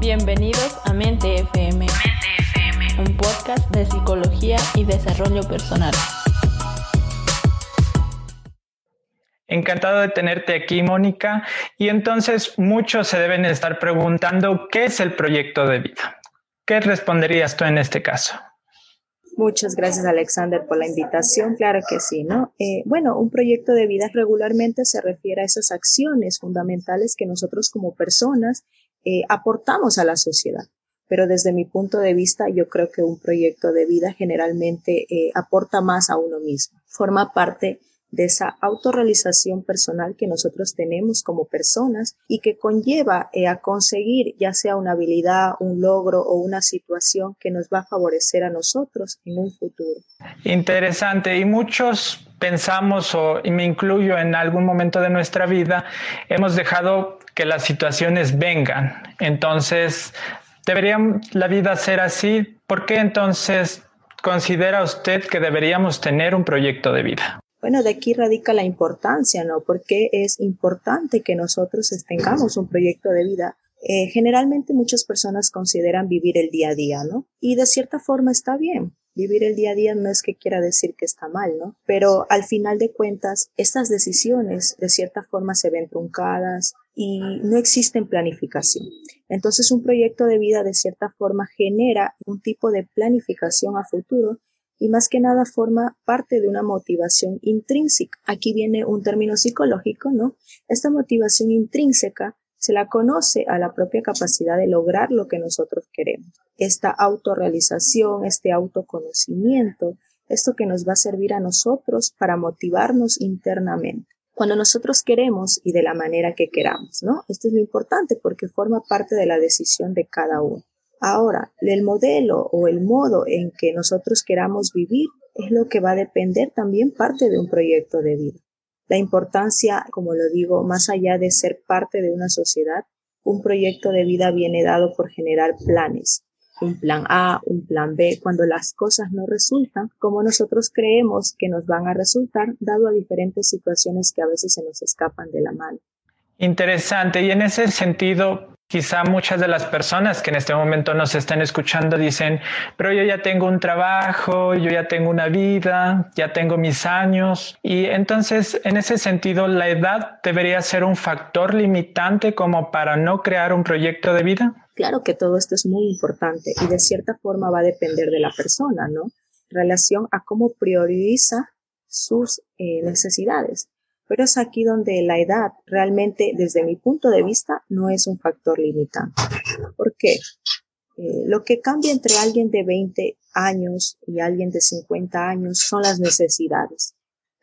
Bienvenidos a Mente FM, un podcast de psicología y desarrollo personal. Encantado de tenerte aquí, Mónica. Y entonces muchos se deben estar preguntando, ¿qué es el proyecto de vida? ¿Qué responderías tú en este caso? Muchas gracias, Alexander, por la invitación. Claro que sí, ¿no? Eh, bueno, un proyecto de vida regularmente se refiere a esas acciones fundamentales que nosotros como personas eh, aportamos a la sociedad. Pero desde mi punto de vista, yo creo que un proyecto de vida generalmente eh, aporta más a uno mismo. Forma parte de esa autorrealización personal que nosotros tenemos como personas y que conlleva eh, a conseguir ya sea una habilidad, un logro o una situación que nos va a favorecer a nosotros en un futuro. Interesante. Y muchos pensamos, o y me incluyo en algún momento de nuestra vida, hemos dejado que las situaciones vengan. Entonces, ¿debería la vida ser así? ¿Por qué entonces considera usted que deberíamos tener un proyecto de vida? Bueno, de aquí radica la importancia, ¿no? Porque es importante que nosotros tengamos un proyecto de vida. Eh, generalmente muchas personas consideran vivir el día a día, ¿no? Y de cierta forma está bien. Vivir el día a día no es que quiera decir que está mal, ¿no? Pero al final de cuentas, estas decisiones de cierta forma se ven truncadas y no existen planificación. Entonces un proyecto de vida de cierta forma genera un tipo de planificación a futuro y más que nada forma parte de una motivación intrínseca. Aquí viene un término psicológico, ¿no? Esta motivación intrínseca se la conoce a la propia capacidad de lograr lo que nosotros queremos. Esta autorrealización, este autoconocimiento, esto que nos va a servir a nosotros para motivarnos internamente. Cuando nosotros queremos y de la manera que queramos, ¿no? Esto es lo importante porque forma parte de la decisión de cada uno. Ahora, el modelo o el modo en que nosotros queramos vivir es lo que va a depender también parte de un proyecto de vida. La importancia, como lo digo, más allá de ser parte de una sociedad, un proyecto de vida viene dado por generar planes, un plan A, un plan B, cuando las cosas no resultan como nosotros creemos que nos van a resultar, dado a diferentes situaciones que a veces se nos escapan de la mano. Interesante. Y en ese sentido, Quizá muchas de las personas que en este momento nos están escuchando dicen, pero yo ya tengo un trabajo, yo ya tengo una vida, ya tengo mis años. Y entonces, en ese sentido, la edad debería ser un factor limitante como para no crear un proyecto de vida. Claro que todo esto es muy importante y de cierta forma va a depender de la persona, ¿no? relación a cómo prioriza sus eh, necesidades. Pero es aquí donde la edad realmente, desde mi punto de vista, no es un factor limitante. ¿Por qué? Eh, lo que cambia entre alguien de 20 años y alguien de 50 años son las necesidades.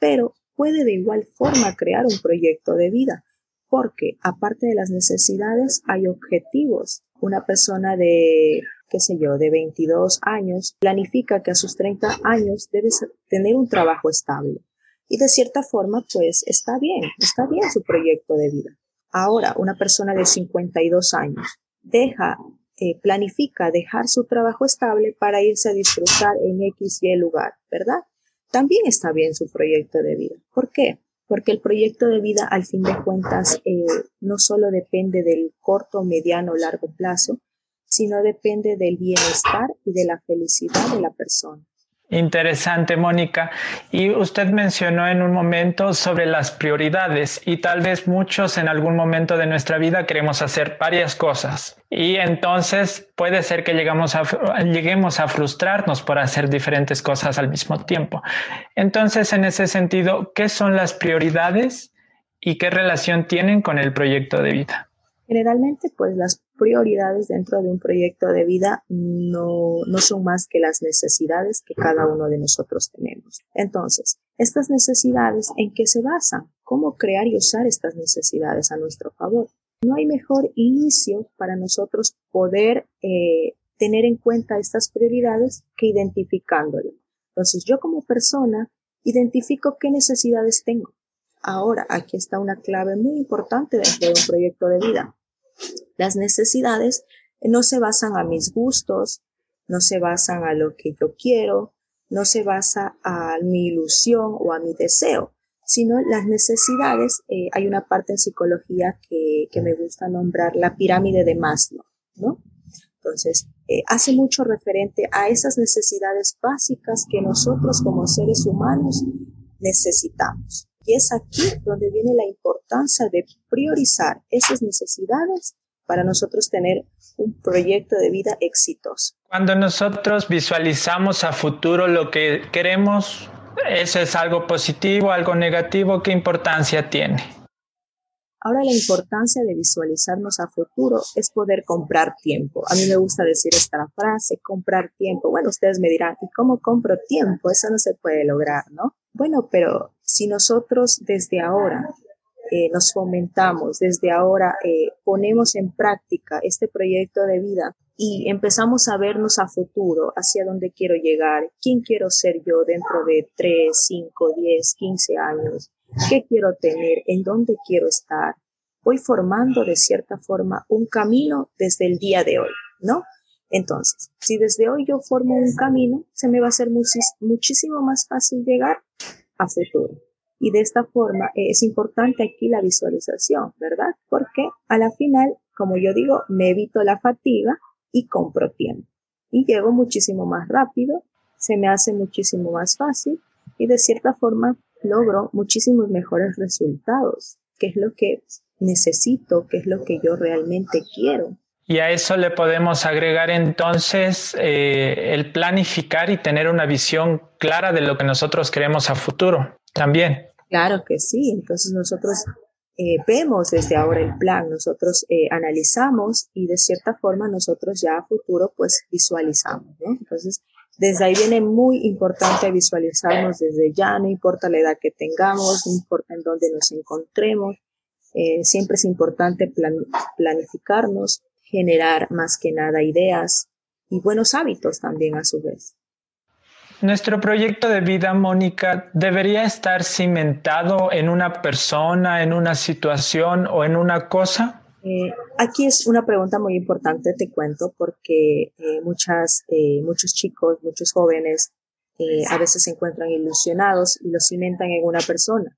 Pero puede de igual forma crear un proyecto de vida, porque aparte de las necesidades hay objetivos. Una persona de, qué sé yo, de 22 años planifica que a sus 30 años debe tener un trabajo estable y de cierta forma, pues está bien, está bien su proyecto de vida. Ahora, una persona de 52 años deja, eh, planifica dejar su trabajo estable para irse a disfrutar en X y lugar, ¿verdad? También está bien su proyecto de vida. ¿Por qué? Porque el proyecto de vida, al fin de cuentas, eh, no solo depende del corto, mediano o largo plazo, sino depende del bienestar y de la felicidad de la persona. Interesante, Mónica. Y usted mencionó en un momento sobre las prioridades y tal vez muchos en algún momento de nuestra vida queremos hacer varias cosas y entonces puede ser que lleguemos a frustrarnos por hacer diferentes cosas al mismo tiempo. Entonces, en ese sentido, ¿qué son las prioridades y qué relación tienen con el proyecto de vida? Generalmente, pues las prioridades dentro de un proyecto de vida no, no son más que las necesidades que cada uno de nosotros tenemos. Entonces, estas necesidades, ¿en qué se basan? ¿Cómo crear y usar estas necesidades a nuestro favor? No hay mejor inicio para nosotros poder eh, tener en cuenta estas prioridades que identificándolo. Entonces, yo como persona identifico qué necesidades tengo. Ahora, aquí está una clave muy importante dentro de un proyecto de vida. Las necesidades no se basan a mis gustos, no se basan a lo que yo quiero, no se basa a mi ilusión o a mi deseo, sino las necesidades, eh, hay una parte en psicología que, que, me gusta nombrar la pirámide de Maslow. ¿no? Entonces, eh, hace mucho referente a esas necesidades básicas que nosotros como seres humanos necesitamos. Y es aquí donde viene la importancia de priorizar esas necesidades para nosotros tener un proyecto de vida exitoso. Cuando nosotros visualizamos a futuro lo que queremos, ¿eso es algo positivo, algo negativo? ¿Qué importancia tiene? Ahora la importancia de visualizarnos a futuro es poder comprar tiempo. A mí me gusta decir esta frase, comprar tiempo. Bueno, ustedes me dirán, ¿y cómo compro tiempo? Eso no se puede lograr, ¿no? Bueno, pero si nosotros desde ahora eh, nos fomentamos, desde ahora eh, ponemos en práctica este proyecto de vida y empezamos a vernos a futuro, hacia dónde quiero llegar, quién quiero ser yo dentro de 3, 5, 10, 15 años, qué quiero tener, en dónde quiero estar. Voy formando de cierta forma un camino desde el día de hoy, ¿no? Entonces, si desde hoy yo formo un camino, se me va a hacer muchísimo más fácil llegar a futuro. Y de esta forma eh, es importante aquí la visualización, ¿verdad? Porque a la final, como yo digo, me evito la fatiga y compro tiempo. Y llego muchísimo más rápido, se me hace muchísimo más fácil y de cierta forma logro muchísimos mejores resultados, que es lo que necesito, que es lo que yo realmente quiero. Y a eso le podemos agregar entonces eh, el planificar y tener una visión clara de lo que nosotros queremos a futuro también. Claro que sí, entonces nosotros eh, vemos desde ahora el plan, nosotros eh, analizamos y de cierta forma nosotros ya a futuro pues visualizamos. Entonces, desde ahí viene muy importante visualizarnos desde ya, no importa la edad que tengamos, no importa en dónde nos encontremos, siempre es importante planificarnos, generar más que nada ideas y buenos hábitos también a su vez. Nuestro proyecto de vida, Mónica, debería estar cimentado en una persona, en una situación o en una cosa. Eh, aquí es una pregunta muy importante, te cuento, porque eh, muchas, eh, muchos chicos, muchos jóvenes a veces se encuentran ilusionados y lo cimentan en una persona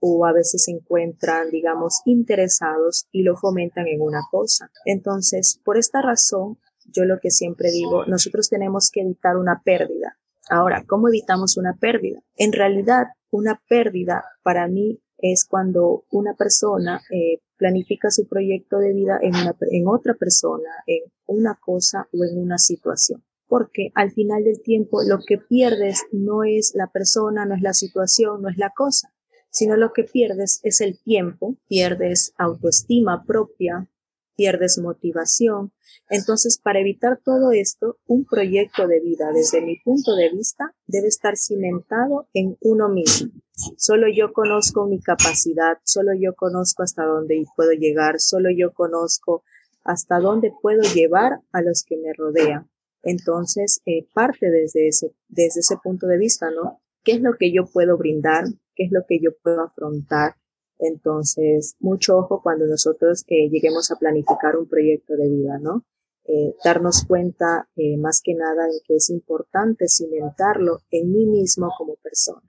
o a veces se encuentran, digamos, interesados y lo fomentan en una cosa. Entonces, por esta razón, yo lo que siempre digo, nosotros tenemos que evitar una pérdida. Ahora, ¿cómo evitamos una pérdida? En realidad, una pérdida para mí es cuando una persona eh, planifica su proyecto de vida en, en otra persona, en una cosa o en una situación. Porque al final del tiempo lo que pierdes no es la persona, no es la situación, no es la cosa, sino lo que pierdes es el tiempo, pierdes autoestima propia, pierdes motivación. Entonces, para evitar todo esto, un proyecto de vida, desde mi punto de vista, debe estar cimentado en uno mismo. Solo yo conozco mi capacidad, solo yo conozco hasta dónde puedo llegar, solo yo conozco hasta dónde puedo llevar a los que me rodean. Entonces, eh, parte desde ese, desde ese punto de vista, ¿no? ¿Qué es lo que yo puedo brindar? Qué es lo que yo puedo afrontar. Entonces, mucho ojo cuando nosotros eh, lleguemos a planificar un proyecto de vida, ¿no? Eh, darnos cuenta eh, más que nada en que es importante cimentarlo en mí mismo como persona.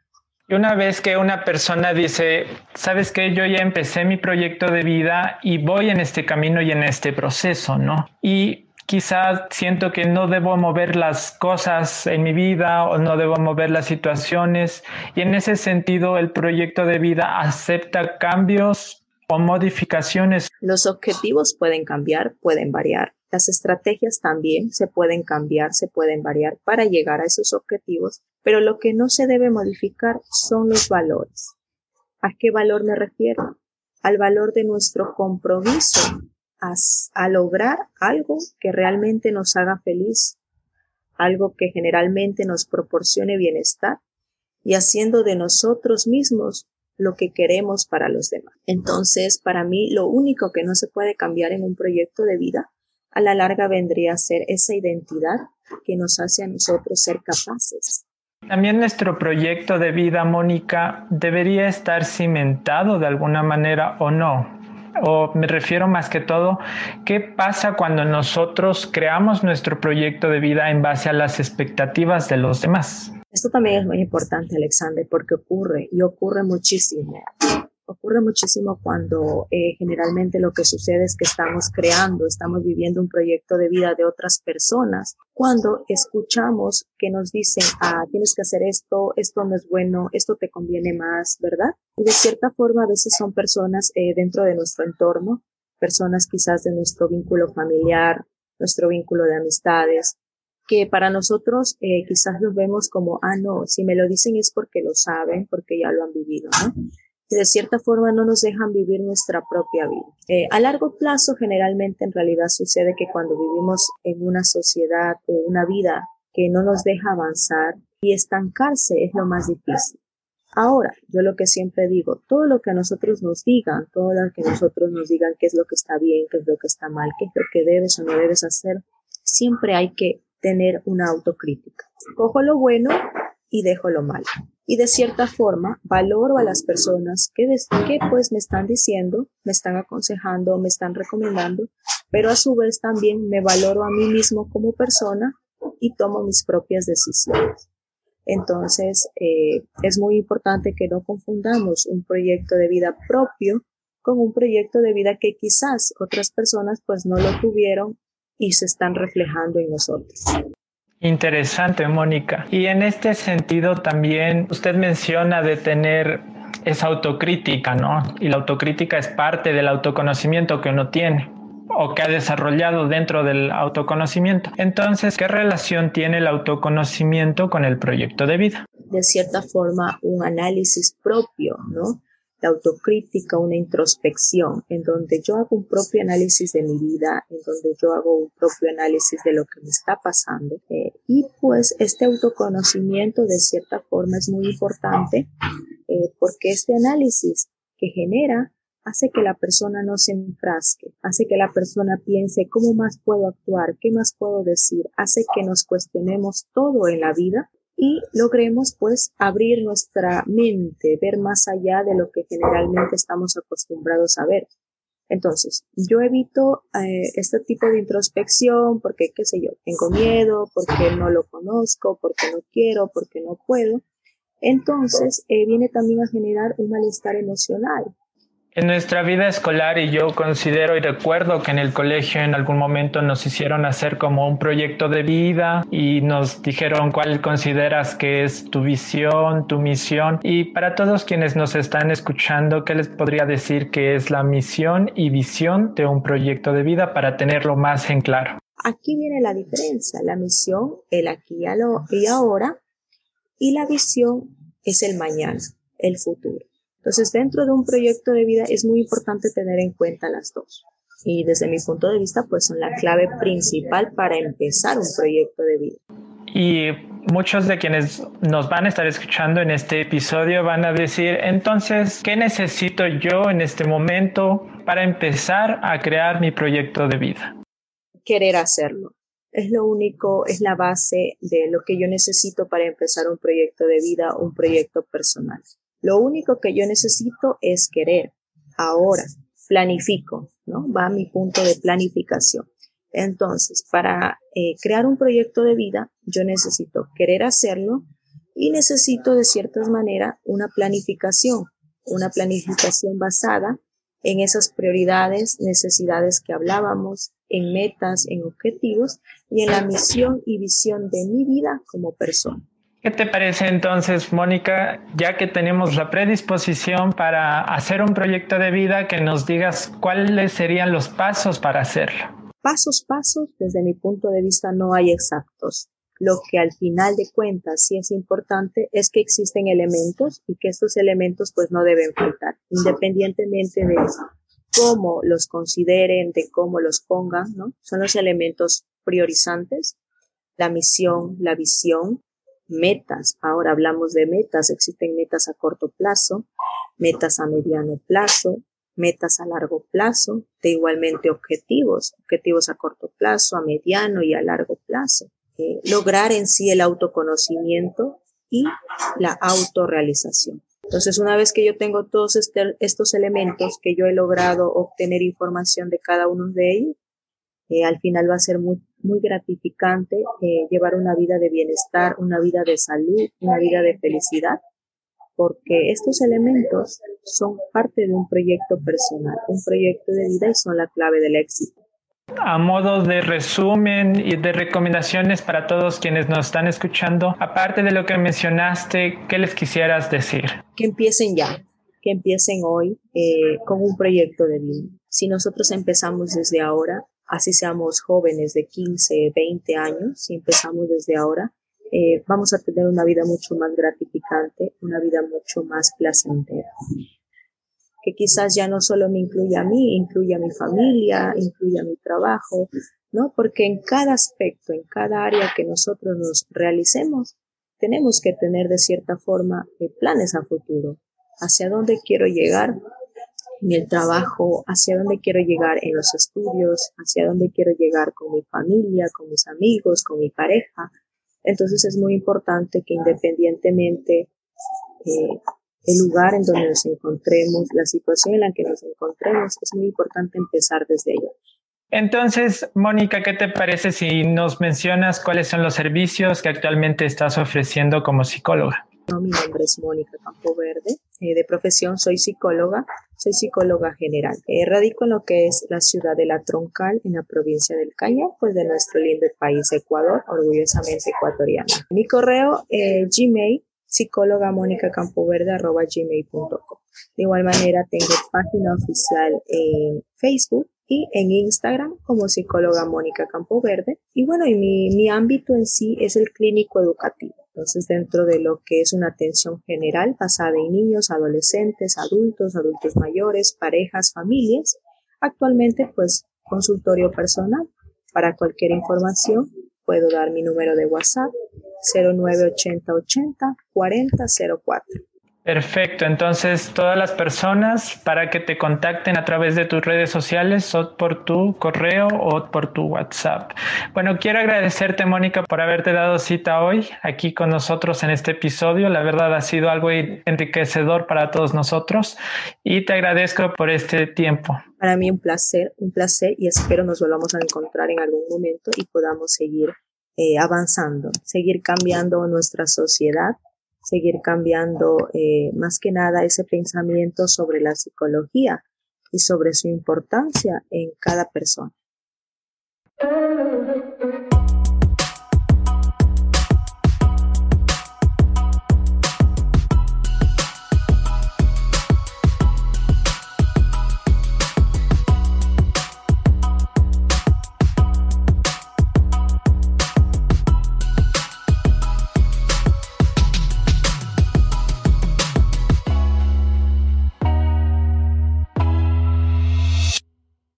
Y una vez que una persona dice, sabes que yo ya empecé mi proyecto de vida y voy en este camino y en este proceso, ¿no? Y quizás siento que no debo mover las cosas en mi vida o no debo mover las situaciones y en ese sentido el proyecto de vida acepta cambios o modificaciones. Los objetivos pueden cambiar, pueden variar. Las estrategias también se pueden cambiar, se pueden variar para llegar a esos objetivos, pero lo que no se debe modificar son los valores. ¿A qué valor me refiero? Al valor de nuestro compromiso a, lograr algo que realmente nos haga feliz, algo que generalmente nos proporcione bienestar y haciendo de nosotros mismos lo que queremos para los demás. Entonces, para mí, lo único que no se puede cambiar en un proyecto de vida, a la larga vendría a ser esa identidad que nos hace a nosotros ser capaces. También nuestro proyecto de vida, Mónica, debería estar cimentado de alguna manera o no o me refiero más que todo, ¿qué pasa cuando nosotros creamos nuestro proyecto de vida en base a las expectativas de los demás? Esto también es muy importante, Alexander, porque ocurre y ocurre muchísimo. Ocurre muchísimo cuando eh, generalmente lo que sucede es que estamos creando, estamos viviendo un proyecto de vida de otras personas. Cuando escuchamos que nos dicen, ah, tienes que hacer esto, esto no es bueno, esto te conviene más, ¿verdad? Y de cierta forma a veces son personas eh, dentro de nuestro entorno, personas quizás de nuestro vínculo familiar, nuestro vínculo de amistades, que para nosotros eh, quizás los vemos como, ah, no, si me lo dicen es porque lo saben, porque ya lo han vivido, ¿no? Y de cierta forma no nos dejan vivir nuestra propia vida. Eh, a largo plazo, generalmente en realidad sucede que cuando vivimos en una sociedad o una vida que no nos deja avanzar y estancarse es lo más difícil. Ahora, yo lo que siempre digo, todo lo que a nosotros nos digan, todo lo que nosotros nos digan qué es lo que está bien, qué es lo que está mal, qué es lo que debes o no debes hacer, siempre hay que tener una autocrítica. Cojo lo bueno y dejo lo malo. Y de cierta forma valoro a las personas que, que pues me están diciendo, me están aconsejando, me están recomendando, pero a su vez también me valoro a mí mismo como persona y tomo mis propias decisiones. Entonces, eh, es muy importante que no confundamos un proyecto de vida propio con un proyecto de vida que quizás otras personas pues no lo tuvieron y se están reflejando en nosotros. Interesante, Mónica. Y en este sentido también usted menciona de tener esa autocrítica, ¿no? Y la autocrítica es parte del autoconocimiento que uno tiene o que ha desarrollado dentro del autoconocimiento. Entonces, ¿qué relación tiene el autoconocimiento con el proyecto de vida? De cierta forma, un análisis propio, ¿no? La autocrítica, una introspección, en donde yo hago un propio análisis de mi vida, en donde yo hago un propio análisis de lo que me está pasando. Eh, y pues este autoconocimiento de cierta forma es muy importante eh, porque este análisis que genera hace que la persona no se enfrasque, hace que la persona piense cómo más puedo actuar, qué más puedo decir, hace que nos cuestionemos todo en la vida y logremos pues abrir nuestra mente, ver más allá de lo que generalmente estamos acostumbrados a ver. Entonces, yo evito eh, este tipo de introspección porque, qué sé yo, tengo miedo, porque no lo conozco, porque no quiero, porque no puedo. Entonces, eh, viene también a generar un malestar emocional. En nuestra vida escolar, y yo considero y recuerdo que en el colegio en algún momento nos hicieron hacer como un proyecto de vida y nos dijeron cuál consideras que es tu visión, tu misión. Y para todos quienes nos están escuchando, ¿qué les podría decir que es la misión y visión de un proyecto de vida para tenerlo más en claro? Aquí viene la diferencia. La misión, el aquí y ahora, y la visión es el mañana, el futuro. Entonces, dentro de un proyecto de vida es muy importante tener en cuenta las dos. Y desde mi punto de vista, pues son la clave principal para empezar un proyecto de vida. Y muchos de quienes nos van a estar escuchando en este episodio van a decir, entonces, ¿qué necesito yo en este momento para empezar a crear mi proyecto de vida? Querer hacerlo. Es lo único, es la base de lo que yo necesito para empezar un proyecto de vida, un proyecto personal. Lo único que yo necesito es querer. Ahora, planifico, ¿no? Va a mi punto de planificación. Entonces, para eh, crear un proyecto de vida, yo necesito querer hacerlo y necesito de cierta manera una planificación, una planificación basada en esas prioridades, necesidades que hablábamos, en metas, en objetivos y en la misión y visión de mi vida como persona. ¿Qué te parece entonces, Mónica, ya que tenemos la predisposición para hacer un proyecto de vida, que nos digas cuáles serían los pasos para hacerlo? Pasos, pasos, desde mi punto de vista no hay exactos. Lo que al final de cuentas sí es importante es que existen elementos y que estos elementos pues no deben faltar, independientemente de cómo los consideren, de cómo los pongan, ¿no? Son los elementos priorizantes, la misión, la visión, metas. Ahora hablamos de metas. Existen metas a corto plazo, metas a mediano plazo, metas a largo plazo, de igualmente objetivos, objetivos a corto plazo, a mediano y a largo plazo. Eh, lograr en sí el autoconocimiento y la autorrealización. Entonces, una vez que yo tengo todos este, estos elementos, que yo he logrado obtener información de cada uno de ellos, eh, al final va a ser muy, muy gratificante eh, llevar una vida de bienestar, una vida de salud, una vida de felicidad, porque estos elementos son parte de un proyecto personal, un proyecto de vida y son la clave del éxito. A modo de resumen y de recomendaciones para todos quienes nos están escuchando, aparte de lo que mencionaste, ¿qué les quisieras decir? Que empiecen ya, que empiecen hoy eh, con un proyecto de vida. Si nosotros empezamos desde ahora, así seamos jóvenes de 15, 20 años, si empezamos desde ahora, eh, vamos a tener una vida mucho más gratificante, una vida mucho más placentera. Que quizás ya no solo me incluya a mí, incluya a mi familia, incluya a mi trabajo, ¿no? Porque en cada aspecto, en cada área que nosotros nos realicemos, tenemos que tener de cierta forma eh, planes a futuro. Hacia dónde quiero llegar en el trabajo, hacia dónde quiero llegar en los estudios, hacia dónde quiero llegar con mi familia, con mis amigos, con mi pareja, entonces es muy importante que independientemente eh, el lugar en donde nos encontremos, la situación en la que nos encontremos, es muy importante empezar desde ella. Entonces, Mónica, ¿qué te parece si nos mencionas cuáles son los servicios que actualmente estás ofreciendo como psicóloga? mi nombre es Mónica Campoverde. Eh, de profesión soy psicóloga, soy psicóloga general. Eh, radico en lo que es la ciudad de La Troncal, en la provincia del Caya, pues de nuestro lindo país Ecuador, orgullosamente ecuatoriano. Mi correo eh, gmail psicóloga mónica campoverde arroba gmail.com. De igual manera tengo página oficial en Facebook y en Instagram como psicóloga Mónica Campoverde. Y bueno, y mi, mi ámbito en sí es el clínico educativo. Entonces, dentro de lo que es una atención general basada en niños, adolescentes, adultos, adultos mayores, parejas, familias, actualmente pues consultorio personal. Para cualquier información puedo dar mi número de WhatsApp 098080 4004. Perfecto, entonces todas las personas para que te contacten a través de tus redes sociales o por tu correo o por tu WhatsApp. Bueno, quiero agradecerte Mónica por haberte dado cita hoy aquí con nosotros en este episodio. La verdad ha sido algo enriquecedor para todos nosotros y te agradezco por este tiempo. Para mí un placer, un placer y espero nos volvamos a encontrar en algún momento y podamos seguir eh, avanzando, seguir cambiando nuestra sociedad seguir cambiando eh, más que nada ese pensamiento sobre la psicología y sobre su importancia en cada persona.